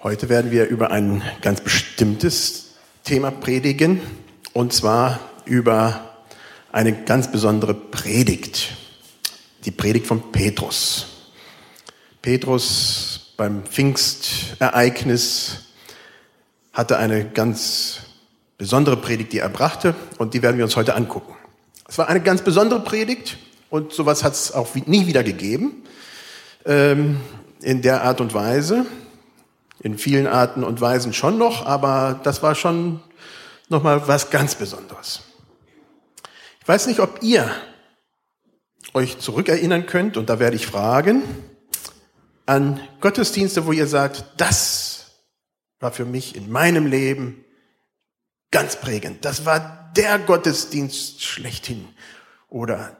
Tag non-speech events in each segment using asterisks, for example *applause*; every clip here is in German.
Heute werden wir über ein ganz bestimmtes Thema predigen, und zwar über eine ganz besondere Predigt. Die Predigt von Petrus. Petrus beim Pfingstereignis hatte eine ganz besondere Predigt, die er brachte, und die werden wir uns heute angucken. Es war eine ganz besondere Predigt, und sowas hat es auch nie wieder gegeben, ähm, in der Art und Weise in vielen Arten und Weisen schon noch, aber das war schon nochmal was ganz Besonderes. Ich weiß nicht, ob ihr euch zurückerinnern könnt, und da werde ich fragen, an Gottesdienste, wo ihr sagt, das war für mich in meinem Leben ganz prägend. Das war der Gottesdienst schlechthin. Oder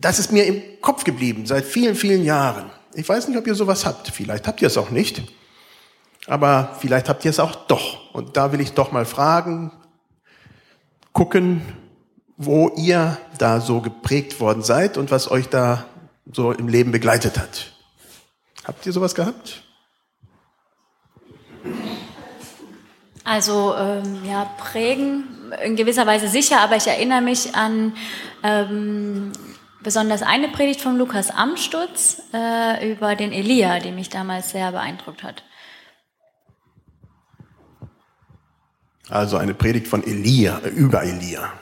das ist mir im Kopf geblieben seit vielen, vielen Jahren. Ich weiß nicht, ob ihr sowas habt. Vielleicht habt ihr es auch nicht aber vielleicht habt ihr es auch doch. Und da will ich doch mal fragen, gucken, wo ihr da so geprägt worden seid und was euch da so im Leben begleitet hat. Habt ihr sowas gehabt? Also ähm, ja, prägen in gewisser Weise sicher, aber ich erinnere mich an ähm, besonders eine Predigt von Lukas Amstutz äh, über den Elia, die mich damals sehr beeindruckt hat. Also eine Predigt von Elia, äh, über Elia.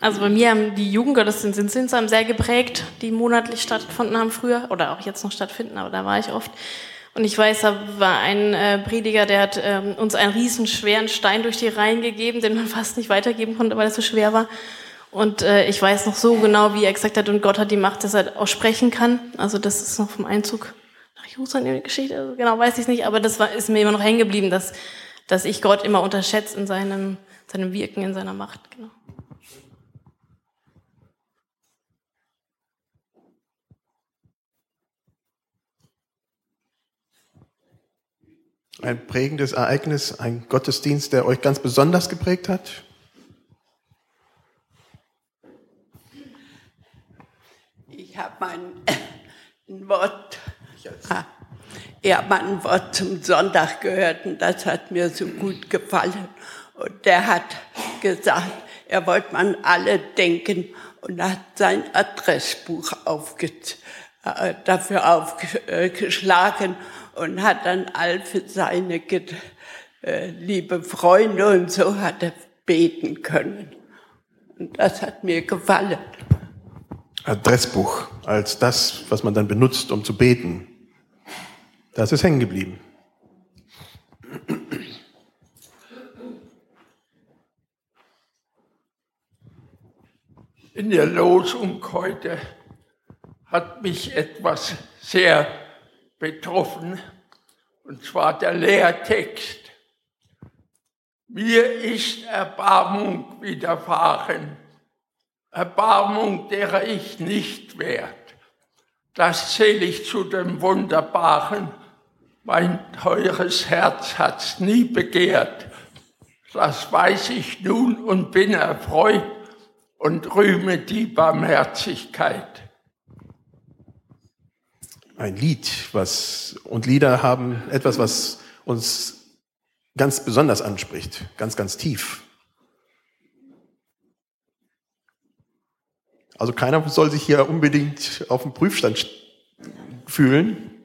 Also bei mir haben die Jugendgottesdienste in Zinsheim sehr geprägt, die monatlich stattgefunden haben früher oder auch jetzt noch stattfinden, aber da war ich oft. Und ich weiß, da war ein äh, Prediger, der hat ähm, uns einen riesen schweren Stein durch die Reihen gegeben, den man *laughs* fast nicht weitergeben konnte, weil er so schwer war. Und äh, ich weiß noch so genau, wie er gesagt hat, und Gott hat die Macht, dass er auch sprechen kann. Also das ist noch vom Einzug nach Jerusalem in der Geschichte. Also genau weiß ich nicht, aber das war, ist mir immer noch hängen geblieben, dass, dass ich Gott immer unterschätze in seinem, seinem Wirken, in seiner Macht. Genau. Ein prägendes Ereignis, ein Gottesdienst, der euch ganz besonders geprägt hat? Ich habe mein *coughs* ein Wort, ich habe ein Wort zum Sonntag gehört und das hat mir so gut gefallen. Und der hat gesagt, er wollte man alle denken und hat sein Adressbuch aufge, äh, dafür aufgeschlagen und hat dann all für seine äh, liebe Freunde und so hat er beten können. Und das hat mir gefallen. Adressbuch als das, was man dann benutzt, um zu beten. Das ist hängen geblieben. In der Losung heute hat mich etwas sehr betroffen, und zwar der Lehrtext. Mir ist Erbarmung widerfahren Erbarmung, derer ich nicht wert. Das zähle ich zu dem Wunderbaren. Mein teures Herz hat's nie begehrt. Das weiß ich nun und bin erfreut und rühme die Barmherzigkeit. Ein Lied, was, und Lieder haben etwas, was uns ganz besonders anspricht, ganz, ganz tief. Also keiner soll sich hier unbedingt auf dem Prüfstand fühlen.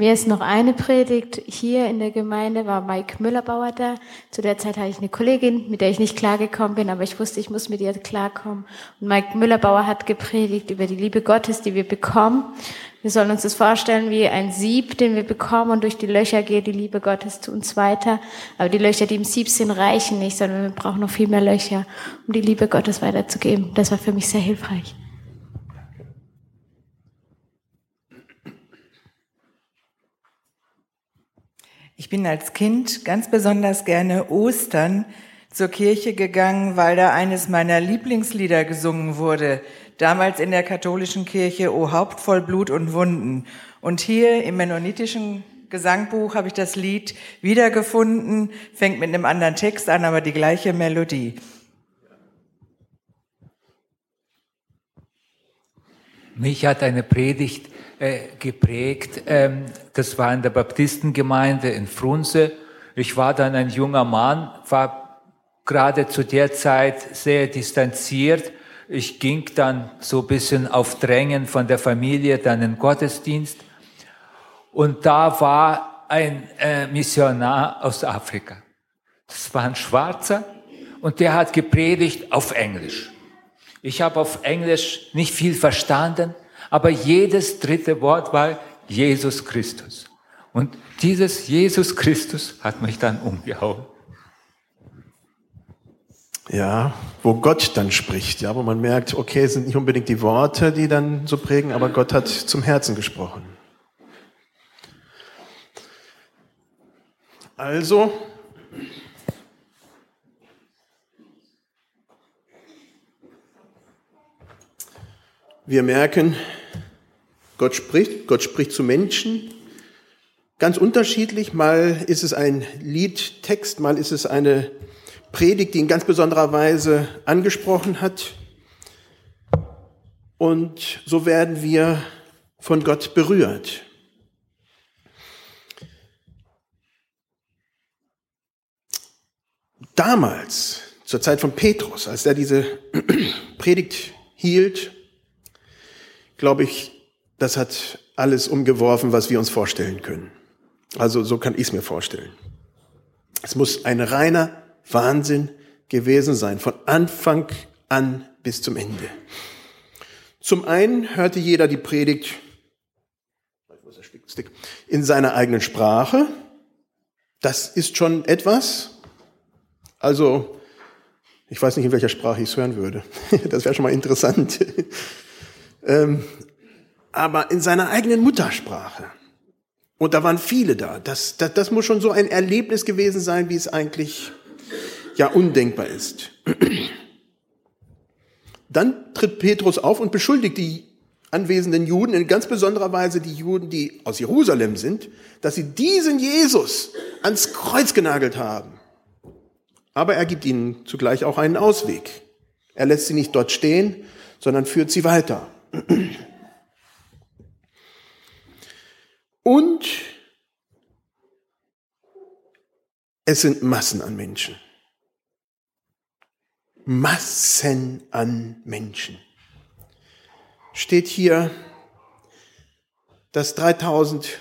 Mir ist noch eine Predigt hier in der Gemeinde, war Mike Müllerbauer da. Zu der Zeit hatte ich eine Kollegin, mit der ich nicht klargekommen bin, aber ich wusste, ich muss mit ihr klarkommen. Und Mike Müllerbauer hat gepredigt über die Liebe Gottes, die wir bekommen. Wir sollen uns das vorstellen wie ein Sieb, den wir bekommen und durch die Löcher geht die Liebe Gottes zu uns weiter. Aber die Löcher, die im Sieb sind, reichen nicht, sondern wir brauchen noch viel mehr Löcher, um die Liebe Gottes weiterzugeben. Das war für mich sehr hilfreich. Ich bin als Kind ganz besonders gerne Ostern zur Kirche gegangen, weil da eines meiner Lieblingslieder gesungen wurde damals in der katholischen Kirche O Haupt voll Blut und Wunden. Und hier im mennonitischen Gesangbuch habe ich das Lied wiedergefunden, fängt mit einem anderen Text an, aber die gleiche Melodie. Mich hat eine Predigt äh, geprägt. Ähm, das war in der Baptistengemeinde in Frunze. Ich war dann ein junger Mann, war gerade zu der Zeit sehr distanziert. Ich ging dann so ein bisschen auf Drängen von der Familie dann in Gottesdienst. Und da war ein äh, Missionar aus Afrika. Das war ein Schwarzer und der hat gepredigt auf Englisch. Ich habe auf Englisch nicht viel verstanden, aber jedes dritte Wort war Jesus Christus. Und dieses Jesus Christus hat mich dann umgehauen. Ja, wo Gott dann spricht, ja, wo man merkt, okay, es sind nicht unbedingt die Worte, die dann so prägen, aber Gott hat zum Herzen gesprochen. Also, wir merken, Gott spricht, Gott spricht zu Menschen, ganz unterschiedlich. Mal ist es ein Liedtext, mal ist es eine Predigt, die in ganz besonderer Weise angesprochen hat. Und so werden wir von Gott berührt. Damals, zur Zeit von Petrus, als er diese *clears throat* Predigt hielt, glaube ich, das hat alles umgeworfen, was wir uns vorstellen können. Also so kann ich es mir vorstellen. Es muss ein reiner Wahnsinn gewesen sein, von Anfang an bis zum Ende. Zum einen hörte jeder die Predigt in seiner eigenen Sprache. Das ist schon etwas. Also, ich weiß nicht, in welcher Sprache ich es hören würde. *laughs* Das wäre schon mal interessant. *laughs* Aber in seiner eigenen Muttersprache. Und da waren viele da. Das, das, das muss schon so ein Erlebnis gewesen sein, wie es eigentlich ja undenkbar ist. *clears throat* Dann tritt Petrus auf und beschuldigt die anwesenden Juden, in ganz besonderer Weise die Juden, die aus Jerusalem sind, dass sie diesen Jesus ans Kreuz genagelt haben. Aber er gibt ihnen zugleich auch einen Ausweg. Er lässt sie nicht dort stehen, sondern führt sie weiter. *clears throat* Und es sind Massen an Menschen. Massen an Menschen. Steht hier, dass 3000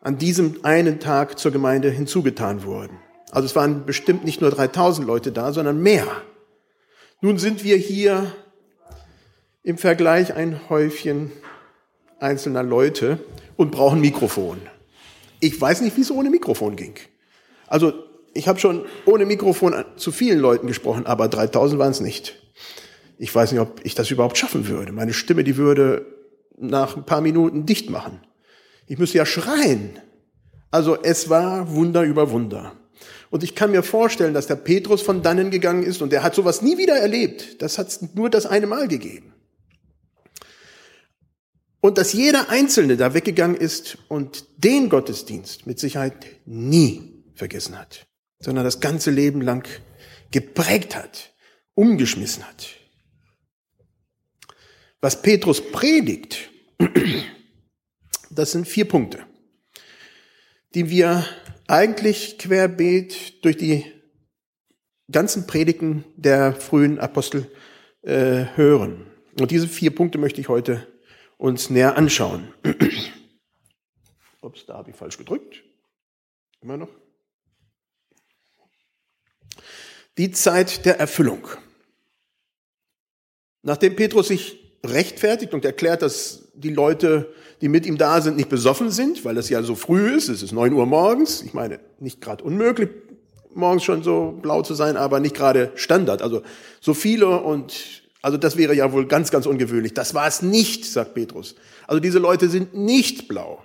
an diesem einen Tag zur Gemeinde hinzugetan wurden. Also es waren bestimmt nicht nur 3000 Leute da, sondern mehr. Nun sind wir hier im Vergleich ein Häufchen einzelner Leute und brauchen Mikrofon. Ich weiß nicht, wie es ohne Mikrofon ging. Also ich habe schon ohne Mikrofon zu vielen Leuten gesprochen, aber 3000 waren es nicht. Ich weiß nicht, ob ich das überhaupt schaffen würde. Meine Stimme, die würde nach ein paar Minuten dicht machen. Ich müsste ja schreien. Also es war Wunder über Wunder. Und ich kann mir vorstellen, dass der Petrus von dannen gegangen ist und der hat sowas nie wieder erlebt. Das hat nur das eine Mal gegeben. Und dass jeder Einzelne da weggegangen ist und den Gottesdienst mit Sicherheit nie vergessen hat, sondern das ganze Leben lang geprägt hat, umgeschmissen hat. Was Petrus predigt, das sind vier Punkte, die wir eigentlich querbeet durch die ganzen Predigten der frühen Apostel äh, hören. Und diese vier Punkte möchte ich heute uns näher anschauen. Ups, da habe ich falsch gedrückt. Immer noch. Die Zeit der Erfüllung. Nachdem Petrus sich rechtfertigt und erklärt, dass die Leute, die mit ihm da sind, nicht besoffen sind, weil es ja so früh ist, es ist neun Uhr morgens, ich meine, nicht gerade unmöglich, morgens schon so blau zu sein, aber nicht gerade Standard. Also so viele und also das wäre ja wohl ganz, ganz ungewöhnlich. Das war es nicht, sagt Petrus. Also diese Leute sind nicht blau.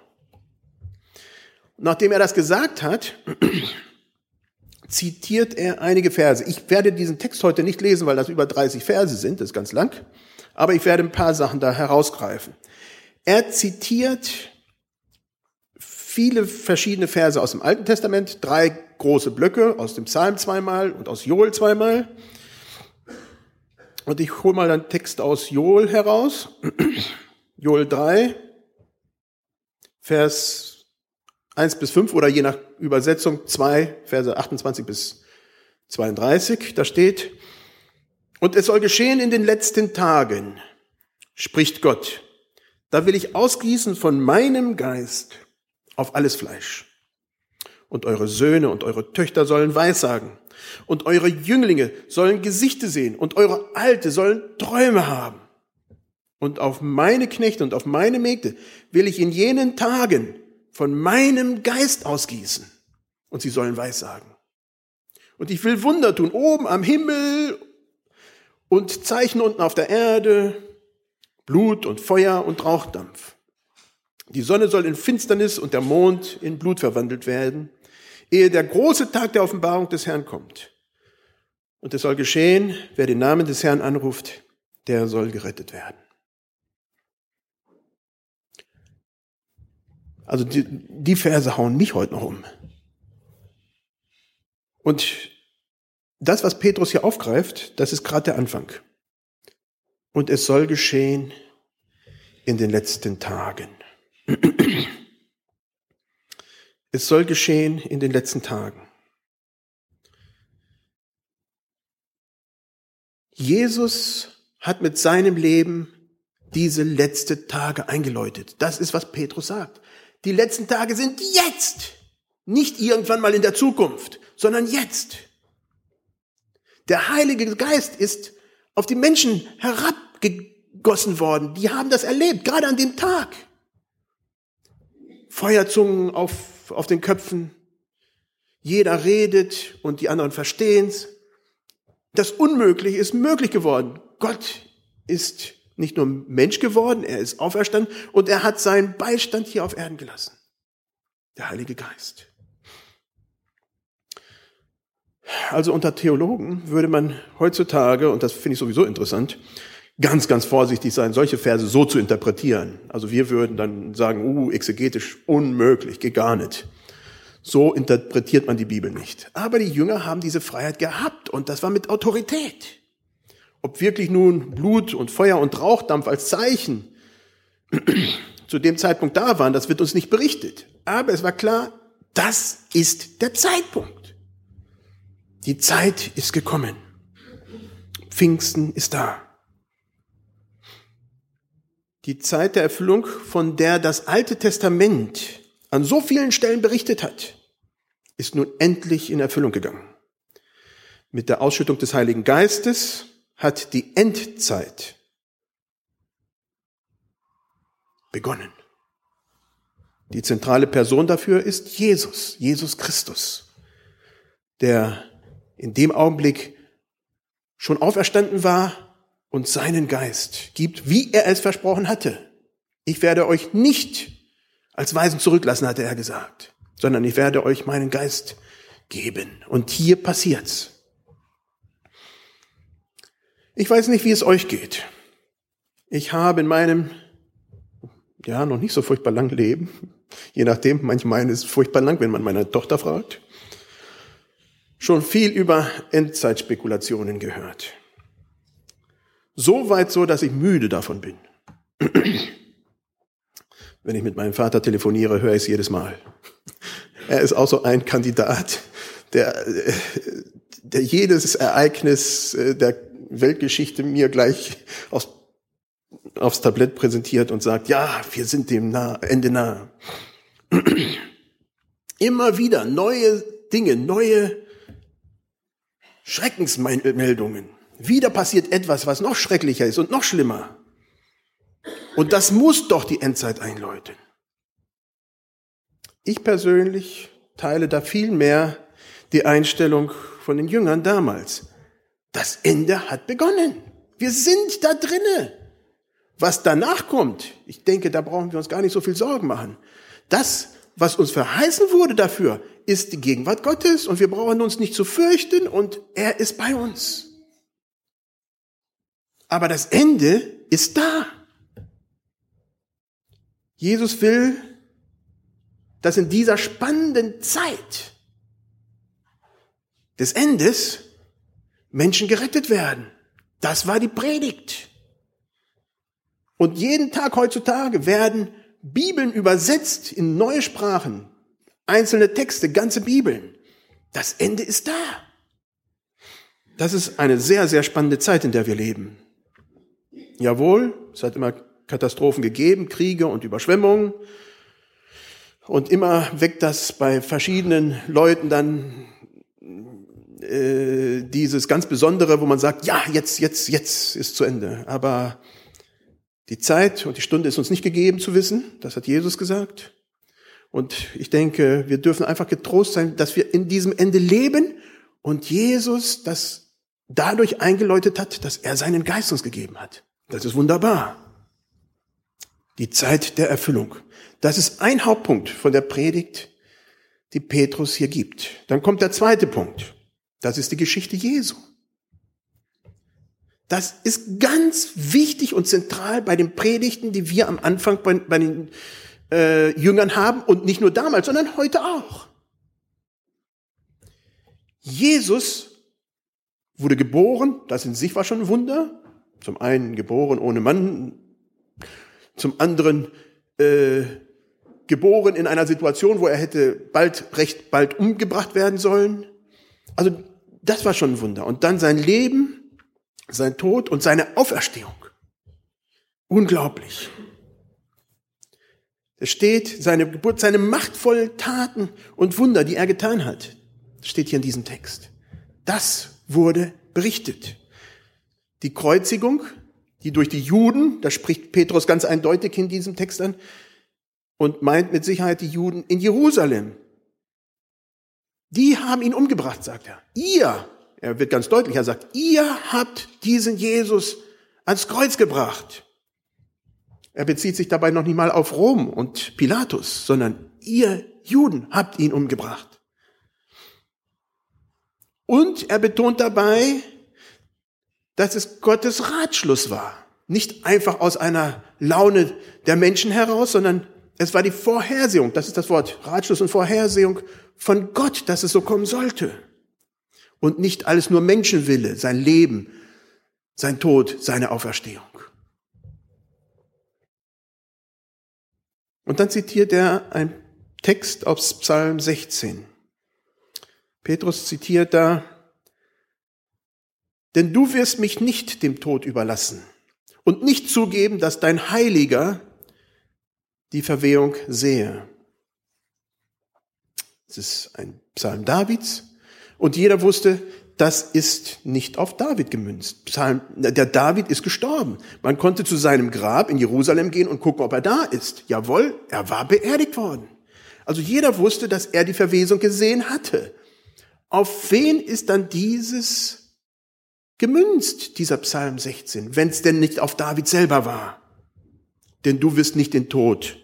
Nachdem er das gesagt hat, *clears throat* zitiert er einige Verse. Ich werde diesen Text heute nicht lesen, weil das über 30 Verse sind, das ist ganz lang. Aber ich werde ein paar Sachen da herausgreifen. Er zitiert viele verschiedene Verse aus dem Alten Testament, drei große Blöcke aus dem Psalm zweimal und aus Joel zweimal. Und ich hole mal einen Text aus Joel heraus. *clears throat* Joel 3, Vers 1 bis 5 oder je nach Übersetzung 2, Verse 28 bis 32. Da steht, und es soll geschehen in den letzten Tagen, spricht Gott, da will ich ausgießen von meinem Geist auf alles Fleisch. Und eure Söhne und eure Töchter sollen Weissagen. Und eure Jünglinge sollen Gesichte sehen. Und eure Alte sollen Träume haben. Und auf meine Knechte und auf meine Mägde will ich in jenen Tagen von meinem Geist ausgießen. Und sie sollen Weissagen. Und ich will Wunder tun, oben am Himmel und Zeichen unten auf der Erde, Blut und Feuer und Rauchdampf. Die Sonne soll in Finsternis und der Mond in Blut verwandelt werden, ehe der große Tag der Offenbarung des Herrn kommt. Und es soll geschehen, wer den Namen des Herrn anruft, der soll gerettet werden. Also die, die Verse hauen mich heute noch um. Und das, was Petrus hier aufgreift, das ist gerade der Anfang. Und es soll geschehen in den letzten Tagen. *clears throat* Es soll geschehen in den letzten Tagen. Jesus hat mit seinem Leben diese letzte Tage eingeläutet. Das ist, was Petrus sagt. Die letzten Tage sind jetzt. Nicht irgendwann mal in der Zukunft, sondern jetzt. Der Heilige Geist ist auf die Menschen herabgegossen worden. Die haben das erlebt, gerade an dem Tag. Feuerzungen auf, auf den Köpfen. Jeder redet und die anderen verstehen's. Das Unmögliche ist möglich geworden. Gott ist nicht nur Mensch geworden, er ist auferstanden und er hat seinen Beistand hier auf Erden gelassen. Der Heilige Geist. Also unter Theologen würde man heutzutage, und das finde ich sowieso interessant, ganz, ganz vorsichtig sein, solche Verse so zu interpretieren. Also wir würden dann sagen, uh, exegetisch unmöglich, geht gar nicht. So interpretiert man die Bibel nicht. Aber die Jünger haben diese Freiheit gehabt und das war mit Autorität. Ob wirklich nun Blut und Feuer und Rauchdampf als Zeichen *clears throat* zu dem Zeitpunkt da waren, das wird uns nicht berichtet. Aber es war klar, das ist der Zeitpunkt. Die Zeit ist gekommen. Pfingsten ist da. Die Zeit der Erfüllung, von der das Alte Testament an so vielen Stellen berichtet hat, ist nun endlich in Erfüllung gegangen. Mit der Ausschüttung des Heiligen Geistes hat die Endzeit begonnen. Die zentrale Person dafür ist Jesus, Jesus Christus, der in dem Augenblick schon auferstanden war und seinen Geist gibt, wie er es versprochen hatte. Ich werde euch nicht als Weisen zurücklassen, hatte er gesagt, sondern ich werde euch meinen Geist geben. Und hier passiert's. Ich weiß nicht, wie es euch geht. Ich habe in meinem, ja, noch nicht so furchtbar langen Leben, je nachdem, manchmal ist es furchtbar lang, wenn man meine Tochter fragt, schon viel über Endzeitspekulationen gehört. So weit so, dass ich müde davon bin. *clears throat* Wenn ich mit meinem Vater telefoniere, höre ich es jedes Mal. Er ist auch so ein Kandidat, der, der jedes Ereignis äh, der Weltgeschichte mir gleich aufs, aufs Tablett präsentiert und sagt, ja, wir sind dem nah, Ende nah. *clears throat* Immer wieder neue Dinge, neue Schreckensmeldungen. Wieder passiert etwas, was noch schrecklicher ist und noch schlimmer. Und das muss doch die Endzeit einläuten. Ich persönlich teile da viel mehr die Einstellung von den Jüngern damals. Das Ende hat begonnen. Wir sind da drinne. Was danach kommt, ich denke, da brauchen wir uns gar nicht so viel Sorgen machen. Das, was uns verheißen wurde dafür, ist die Gegenwart Gottes und wir brauchen uns nicht zu fürchten und er ist bei uns. Aber das Ende ist da. Jesus will, dass in dieser spannenden Zeit des Endes Menschen gerettet werden. Das war die Predigt. Und jeden Tag heutzutage werden Bibeln übersetzt in neue Sprachen, einzelne Texte, ganze Bibeln. Das Ende ist da. Das ist eine sehr, sehr spannende Zeit, in der wir leben. Jawohl, es hat immer Katastrophen gegeben, Kriege und Überschwemmungen. Und immer weckt das bei verschiedenen Leuten dann äh, dieses ganz Besondere, wo man sagt, ja, jetzt, jetzt, jetzt ist zu Ende. Aber die Zeit und die Stunde ist uns nicht gegeben zu wissen. Das hat Jesus gesagt. Und ich denke, wir dürfen einfach getrost sein, dass wir in diesem Ende leben und Jesus das dadurch eingeläutet hat, dass er seinen Geist uns gegeben hat. Das ist wunderbar. Die Zeit der Erfüllung. Das ist ein Hauptpunkt von der Predigt, die Petrus hier gibt. Dann kommt der zweite Punkt. Das ist die Geschichte Jesu. Das ist ganz wichtig und zentral bei den Predigten, die wir am Anfang bei, bei den äh, Jüngern haben und nicht nur damals, sondern heute auch. Jesus wurde geboren, das in sich war schon ein Wunder. Zum einen geboren ohne Mann, zum anderen äh, geboren in einer Situation, wo er hätte bald, recht bald umgebracht werden sollen. Also das war schon ein Wunder. Und dann sein Leben, sein Tod und seine Auferstehung. Unglaublich. Es steht seine Geburt, seine machtvollen Taten und Wunder, die er getan hat. Steht hier in diesem Text. Das wurde berichtet. Die Kreuzigung, die durch die Juden, da spricht Petrus ganz eindeutig in diesem Text an, und meint mit Sicherheit die Juden in Jerusalem. Die haben ihn umgebracht, sagt er. Ihr, er wird ganz deutlich, er sagt, ihr habt diesen Jesus ans Kreuz gebracht. Er bezieht sich dabei noch nicht mal auf Rom und Pilatus, sondern ihr Juden habt ihn umgebracht. Und er betont dabei, dass es Gottes Ratschluss war. Nicht einfach aus einer Laune der Menschen heraus, sondern es war die Vorhersehung, das ist das Wort, Ratschluss und Vorhersehung von Gott, dass es so kommen sollte. Und nicht alles nur Menschenwille, sein Leben, sein Tod, seine Auferstehung. Und dann zitiert er einen Text aus Psalm 16. Petrus zitiert da, denn du wirst mich nicht dem Tod überlassen und nicht zugeben, dass dein Heiliger die Verwehung sehe. Es ist ein Psalm Davids und jeder wusste, das ist nicht auf David gemünzt. Psalm, der David ist gestorben. Man konnte zu seinem Grab in Jerusalem gehen und gucken, ob er da ist. Jawohl, er war beerdigt worden. Also jeder wusste, dass er die Verwesung gesehen hatte. Auf wen ist dann dieses gemünzt, dieser Psalm 16, wenn es denn nicht auf David selber war? Denn du wirst nicht den Tod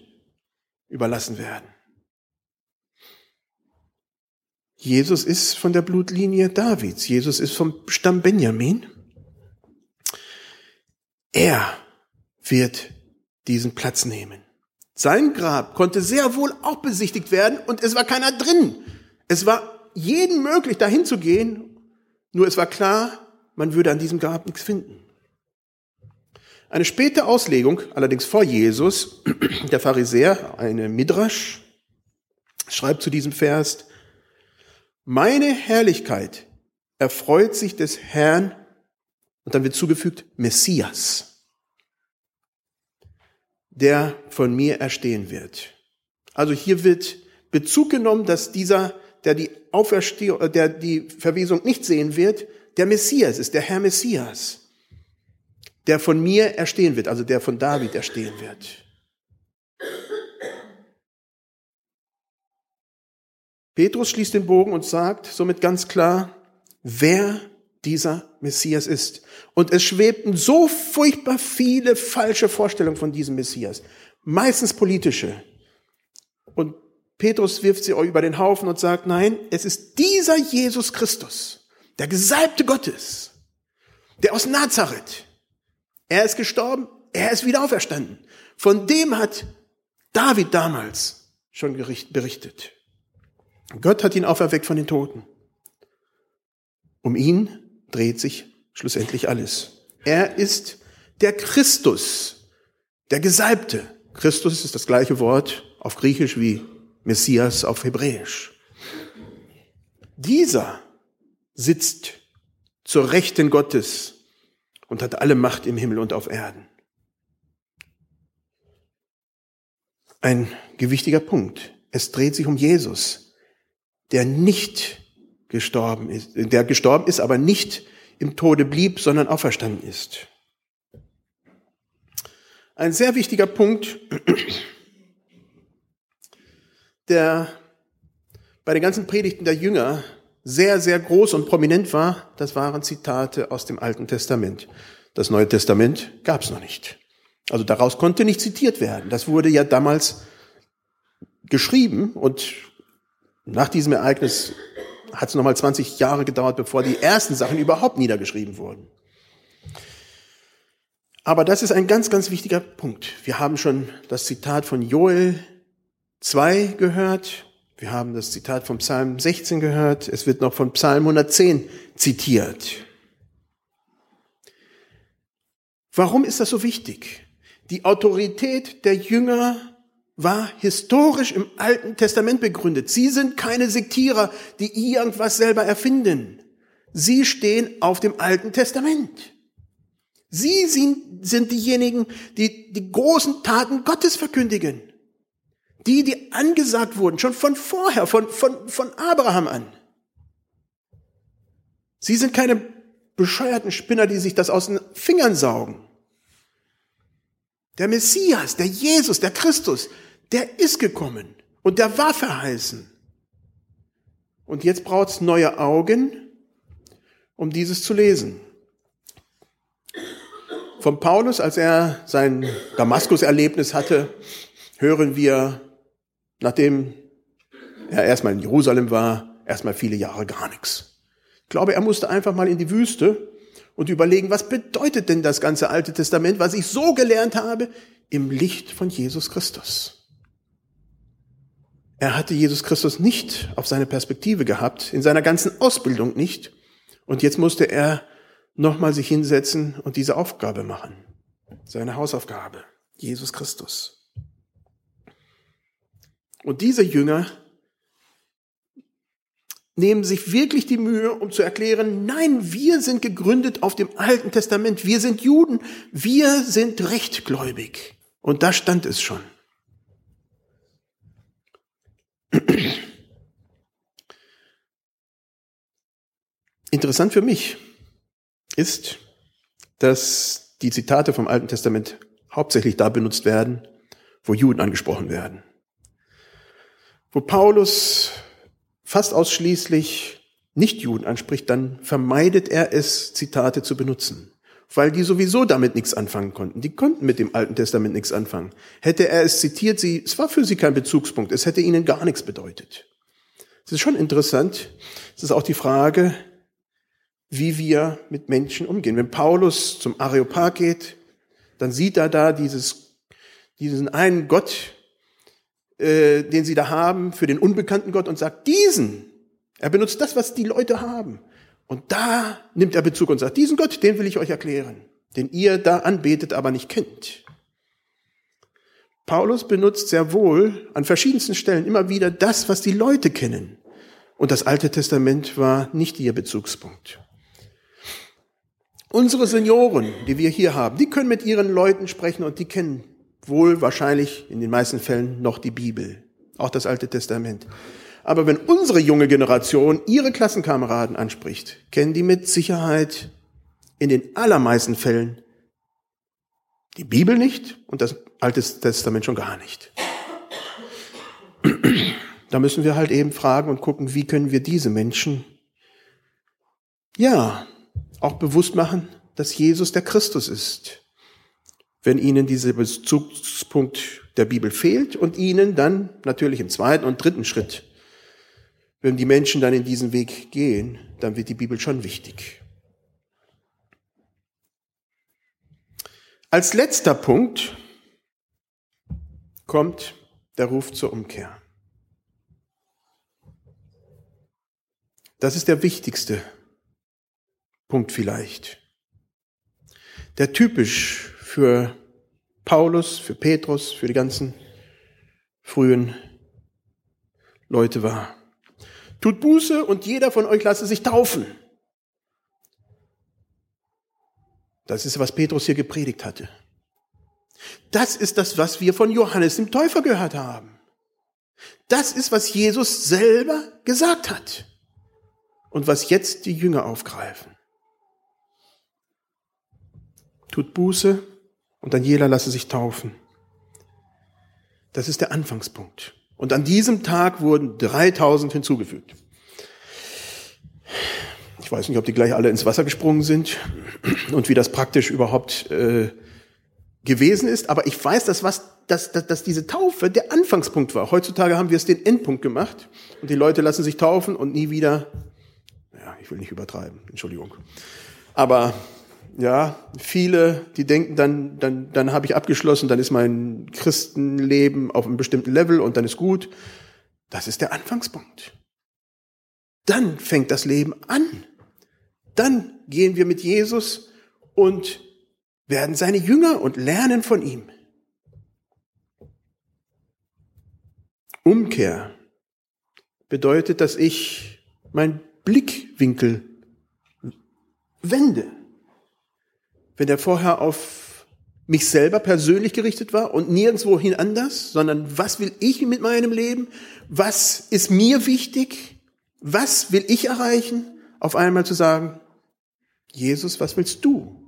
überlassen werden. Jesus ist von der Blutlinie Davids. Jesus ist vom Stamm Benjamin. Er wird diesen Platz nehmen. Sein Grab konnte sehr wohl auch besichtigt werden und es war keiner drin. Es war jeden möglich, dahin zu gehen. Nur es war klar, man würde an diesem Grab nichts finden. Eine späte Auslegung, allerdings vor Jesus, *clears throat* der Pharisäer, eine Midrash, schreibt zu diesem Vers, meine Herrlichkeit erfreut sich des Herrn, und dann wird zugefügt, Messias, der von mir erstehen wird. Also hier wird Bezug genommen, dass dieser, der die Auferstehung, der die Verwesung nicht sehen wird, der Messias ist, der Herr Messias der von mir erstehen wird, also der von David erstehen wird. Petrus schließt den Bogen und sagt somit ganz klar, wer dieser Messias ist. Und es schwebten so furchtbar viele falsche Vorstellungen von diesem Messias, meistens politische. Und Petrus wirft sie über den Haufen und sagt, nein, es ist dieser Jesus Christus, der Gesalbte Gottes, der aus Nazareth, er ist gestorben, er ist wieder auferstanden. Von dem hat David damals schon berichtet. Gott hat ihn auferweckt von den Toten. Um ihn dreht sich schlussendlich alles. Er ist der Christus, Der Gesalbte. Christus ist das gleiche Wort auf Griechisch wie Messias auf Hebräisch. Dieser sitzt zur Rechten Gottes und hat alle Macht im Himmel und auf Erden. Ein gewichtiger Punkt. Es dreht sich um Jesus, der nicht gestorben ist, der gestorben ist, aber nicht im Tode blieb, sondern auferstanden ist. Ein sehr wichtiger Punkt, der bei den ganzen Predigten der Jünger sehr, sehr groß und prominent war, das waren Zitate aus dem Alten Testament. Das Neue Testament gab es noch nicht. Also daraus konnte nicht zitiert werden. Das wurde ja damals geschrieben und nach diesem Ereignis hat es nochmal 20 Jahre gedauert, bevor die ersten Sachen überhaupt niedergeschrieben wurden. Aber das ist ein ganz, ganz wichtiger Punkt. Wir haben schon das Zitat von Joel 2 gehört. Wir haben das Zitat vom Psalm 16 gehört. Es wird noch von Psalm 110 zitiert. Warum ist das so wichtig? Die Autorität der Jünger war historisch im Alten Testament begründet. Sie sind keine Sektierer, die irgendwas selber erfinden. Sie stehen auf dem Alten Testament. Sie sind, diejenigen, die die großen Taten Gottes verkündigen. Die, die angesagt wurden, schon von vorher, von, von, von Abraham an. Sie sind keine bescheuerten Spinner, die sich das aus den Fingern saugen. Der Messias, der Jesus, der Christus, der ist gekommen und der war verheißen. Und jetzt braucht es neue Augen, um dieses zu lesen. Von Paulus, als er sein Damaskus-Erlebnis hatte, hören wir, nachdem er erstmal in Jerusalem war, erstmal viele Jahre gar nichts. Ich glaube, er musste einfach mal in die Wüste und überlegen, was bedeutet denn das ganze Alte Testament, was ich so gelernt habe, im Licht von Jesus Christus. Er hatte Jesus Christus nicht auf seine Perspektive gehabt, in seiner ganzen Ausbildung nicht. Und jetzt musste er nochmal sich hinsetzen und diese Aufgabe machen. Seine Hausaufgabe. Jesus Christus. Und diese Jünger nehmen sich wirklich die Mühe, um zu erklären, nein, wir sind gegründet auf dem Alten Testament, wir sind Juden, wir sind rechtgläubig. Und da stand es schon. Interessant für mich ist, dass die Zitate vom Alten Testament hauptsächlich da benutzt werden, wo Juden angesprochen werden. Wo Paulus fast ausschließlich Nicht-Juden anspricht, dann vermeidet er es, Zitate zu benutzen, weil die sowieso damit nichts anfangen konnten. Die konnten mit dem Alten Testament nichts anfangen. Hätte er es zitiert, sie, es war für sie kein Bezugspunkt, es hätte ihnen gar nichts bedeutet. Es ist schon interessant. Es ist auch die Frage, wie wir mit Menschen umgehen. Wenn Paulus zum Areopag geht, dann sieht er da dieses, diesen einen Gott, äh, den sie da haben, für den unbekannten Gott und sagt, diesen. Er benutzt das, was die Leute haben. Und da nimmt er Bezug und sagt, diesen Gott, den will ich euch erklären, den ihr da anbetet, aber nicht kennt. Paulus benutzt sehr wohl an verschiedensten Stellen immer wieder das, was die Leute kennen. Und das Alte Testament war nicht ihr Bezugspunkt. Unsere Senioren, die wir hier haben, die können mit ihren Leuten sprechen und die kennen wohl wahrscheinlich in den meisten Fällen noch die Bibel, auch das Alte Testament. Aber wenn unsere junge Generation ihre Klassenkameraden anspricht, kennen die mit Sicherheit in den allermeisten Fällen die Bibel nicht und das Alte Testament schon gar nicht. Da müssen wir halt eben fragen und gucken, wie können wir diese Menschen, ja, auch bewusst machen, dass Jesus der Christus ist wenn ihnen dieser Bezugspunkt der Bibel fehlt und ihnen dann natürlich im zweiten und dritten Schritt, wenn die Menschen dann in diesen Weg gehen, dann wird die Bibel schon wichtig. Als letzter Punkt kommt der Ruf zur Umkehr. Das ist der wichtigste Punkt vielleicht. Der typisch für Paulus, für Petrus, für die ganzen frühen Leute war. Tut Buße und jeder von euch lasse sich taufen. Das ist, was Petrus hier gepredigt hatte. Das ist das, was wir von Johannes dem Täufer gehört haben. Das ist, was Jesus selber gesagt hat und was jetzt die Jünger aufgreifen. Tut Buße und jeder lasse sich taufen. Das ist der Anfangspunkt. Und an diesem Tag wurden 3000 hinzugefügt. Ich weiß nicht, ob die gleich alle ins Wasser gesprungen sind *clears throat* und wie das praktisch überhaupt äh, gewesen ist, aber ich weiß, dass, was, dass, dass, dass diese Taufe der Anfangspunkt war. Heutzutage haben wir es den Endpunkt gemacht und die Leute lassen sich taufen und nie wieder, ja, ich will nicht übertreiben, Entschuldigung. Aber ja, viele, die denken dann, dann, dann habe ich abgeschlossen, dann ist mein Christenleben auf einem bestimmten Level und dann ist gut. Das ist der Anfangspunkt. Dann fängt das Leben an. Dann gehen wir mit Jesus und werden seine Jünger und lernen von ihm. Umkehr bedeutet, dass ich meinen Blickwinkel wende. Wenn der vorher auf mich selber persönlich gerichtet war und nirgendwohin anders, sondern was will ich mit meinem Leben? Was ist mir wichtig? Was will ich erreichen? Auf einmal zu sagen, Jesus, was willst du?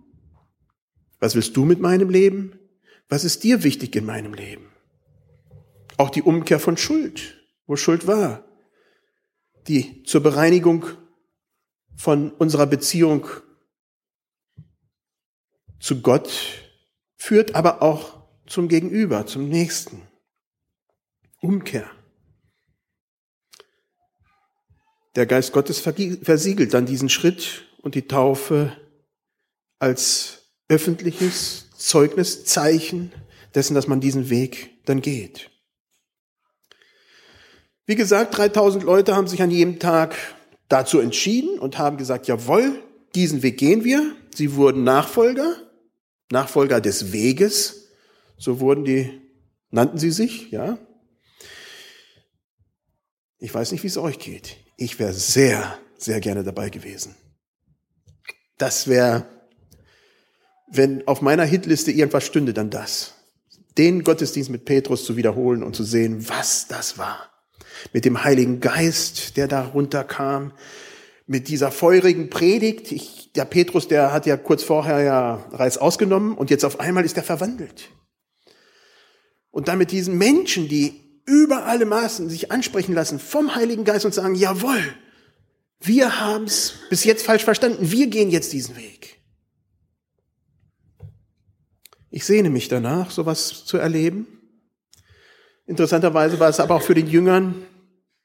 Was willst du mit meinem Leben? Was ist dir wichtig in meinem Leben? Auch die Umkehr von Schuld, wo Schuld war, die zur Bereinigung von unserer Beziehung zu Gott führt, aber auch zum Gegenüber, zum Nächsten. Umkehr. Der Geist Gottes versiegelt dann diesen Schritt und die Taufe als öffentliches Zeugnis, Zeichen dessen, dass man diesen Weg dann geht. Wie gesagt, 3000 Leute haben sich an jedem Tag dazu entschieden und haben gesagt, jawohl, diesen Weg gehen wir. Sie wurden Nachfolger, Nachfolger des Weges, so wurden die, nannten sie sich, ja. Ich weiß nicht, wie es euch geht. Ich wäre sehr, sehr gerne dabei gewesen. Das wäre wenn auf meiner Hitliste irgendwas stünde, dann das. Den Gottesdienst mit Petrus zu wiederholen und zu sehen, was das war. Mit dem Heiligen Geist, der da runterkam, mit dieser feurigen Predigt. Ich, der Petrus, der hat ja kurz vorher ja Reis ausgenommen und jetzt auf einmal ist er verwandelt. Und dann mit diesen Menschen, die über alle Maßen sich ansprechen lassen vom Heiligen Geist und sagen, jawohl, wir haben es bis jetzt falsch verstanden, wir gehen jetzt diesen Weg. Ich sehne mich danach, sowas zu erleben. Interessanterweise war es aber auch für den Jüngern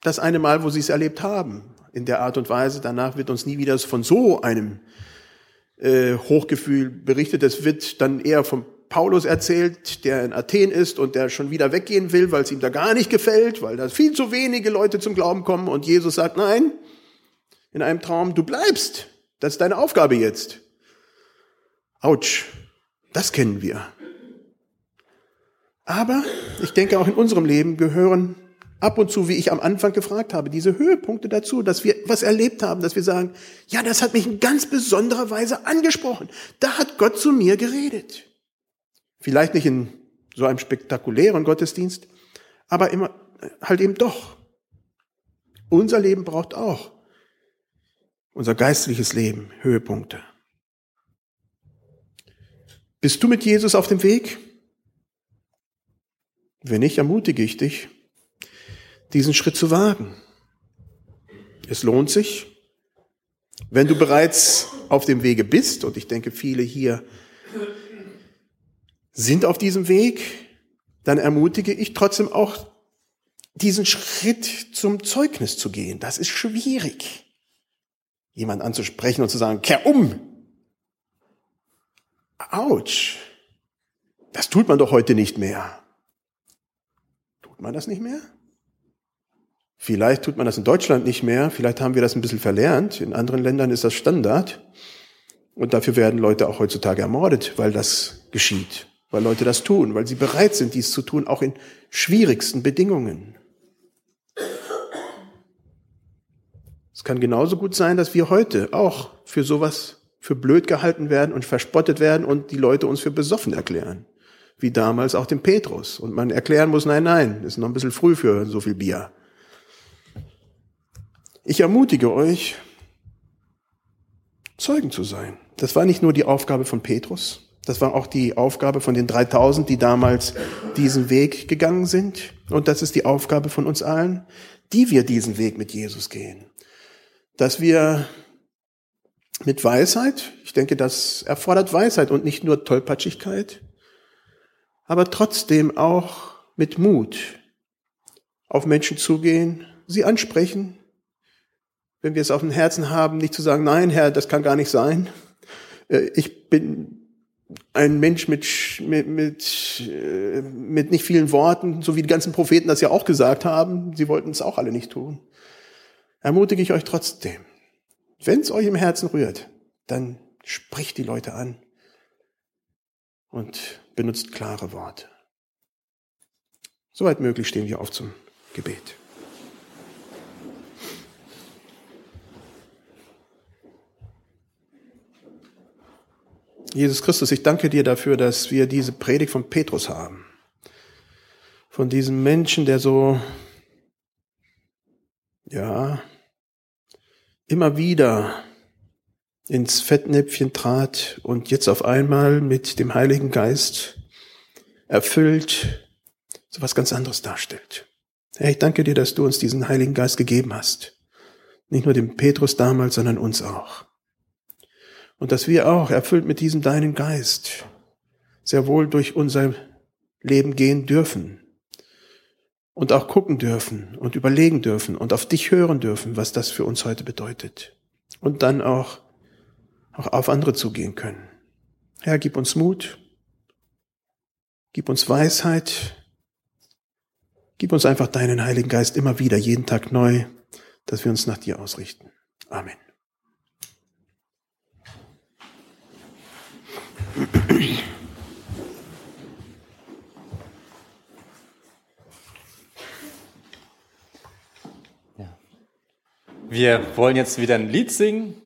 das eine Mal, wo sie es erlebt haben. In der Art und Weise. Danach wird uns nie wieder von so einem äh, Hochgefühl berichtet. Es wird dann eher von Paulus erzählt, der in Athen ist und der schon wieder weggehen will, weil es ihm da gar nicht gefällt, weil da viel zu wenige Leute zum Glauben kommen und Jesus sagt, nein, in einem Traum, du bleibst. Das ist deine Aufgabe jetzt. Autsch. Das kennen wir. Aber ich denke, auch in unserem Leben gehören ab und zu, wie ich am Anfang gefragt habe, diese Höhepunkte dazu, dass wir was erlebt haben, dass wir sagen, ja, das hat mich in ganz besonderer Weise angesprochen. Da hat Gott zu mir geredet. Vielleicht nicht in so einem spektakulären Gottesdienst, aber immer, halt eben doch. Unser Leben braucht auch unser geistliches Leben Höhepunkte. Bist du mit Jesus auf dem Weg? Wenn nicht, ermutige ich dich, diesen Schritt zu wagen. Es lohnt sich. Wenn du bereits auf dem Wege bist, und ich denke, viele hier sind auf diesem Weg, dann ermutige ich trotzdem auch, diesen Schritt zum Zeugnis zu gehen. Das ist schwierig. Jemand anzusprechen und zu sagen, kehr um, Autsch. Das tut man doch heute nicht mehr. Tut man das nicht mehr? Vielleicht tut man das in Deutschland nicht mehr, vielleicht haben wir das ein bisschen verlernt. In anderen Ländern ist das Standard. Und dafür werden Leute auch heutzutage ermordet, weil das geschieht. weil Leute das tun, weil sie bereit sind, dies zu tun, auch in schwierigsten Bedingungen. Es kann genauso gut sein, dass wir heute auch für sowas für blöd gehalten werden und verspottet werden und die Leute uns für besoffen erklären. Wie damals auch dem Petrus. Und man erklären muss, nein, nein, ist noch ein bisschen früh für so viel Bier. Ich ermutige euch, Zeugen zu sein. Das war nicht nur die Aufgabe von Petrus, das war auch die Aufgabe von den 3000, die damals diesen Weg gegangen sind. Und das ist die Aufgabe von uns allen, die wir diesen Weg mit Jesus gehen. Dass wir mit Weisheit, ich denke, das erfordert Weisheit und nicht nur Tollpatschigkeit, aber trotzdem auch mit Mut auf Menschen zugehen, sie ansprechen, wenn wir es auf dem Herzen haben, nicht zu sagen, nein, Herr, das kann gar nicht sein. Äh, ich bin ein Mensch mit, mit, mit, äh, mit nicht vielen Worten, so wie die ganzen Propheten das ja auch gesagt haben. Sie wollten es auch alle nicht tun. Ermutige ich euch trotzdem. Wenn es euch im Herzen rührt, dann spricht die Leute an und benutzt klare Worte. Soweit möglich stehen wir auf zum Gebet. Jesus Christus, ich danke dir dafür, dass wir diese Predigt von Petrus haben. Von diesem Menschen, der so, ja, immer wieder ins Fettnäpfchen trat und jetzt auf einmal mit dem Heiligen Geist erfüllt so was ganz anderes darstellt. Herr, ich danke dir, dass du uns diesen Heiligen Geist gegeben hast. Nicht nur dem Petrus damals, sondern uns auch. Und dass wir auch, erfüllt mit diesem deinen Geist, sehr wohl durch unser Leben gehen dürfen. Und auch gucken dürfen und überlegen dürfen und auf dich hören dürfen, was das für uns heute bedeutet. Und dann auch, auch auf andere zugehen können. Herr, gib uns Mut, gib uns Weisheit, gib uns einfach deinen Heiligen Geist immer wieder, jeden Tag neu, dass wir uns nach dir ausrichten. Amen. Wir wollen jetzt wieder ein Lied singen.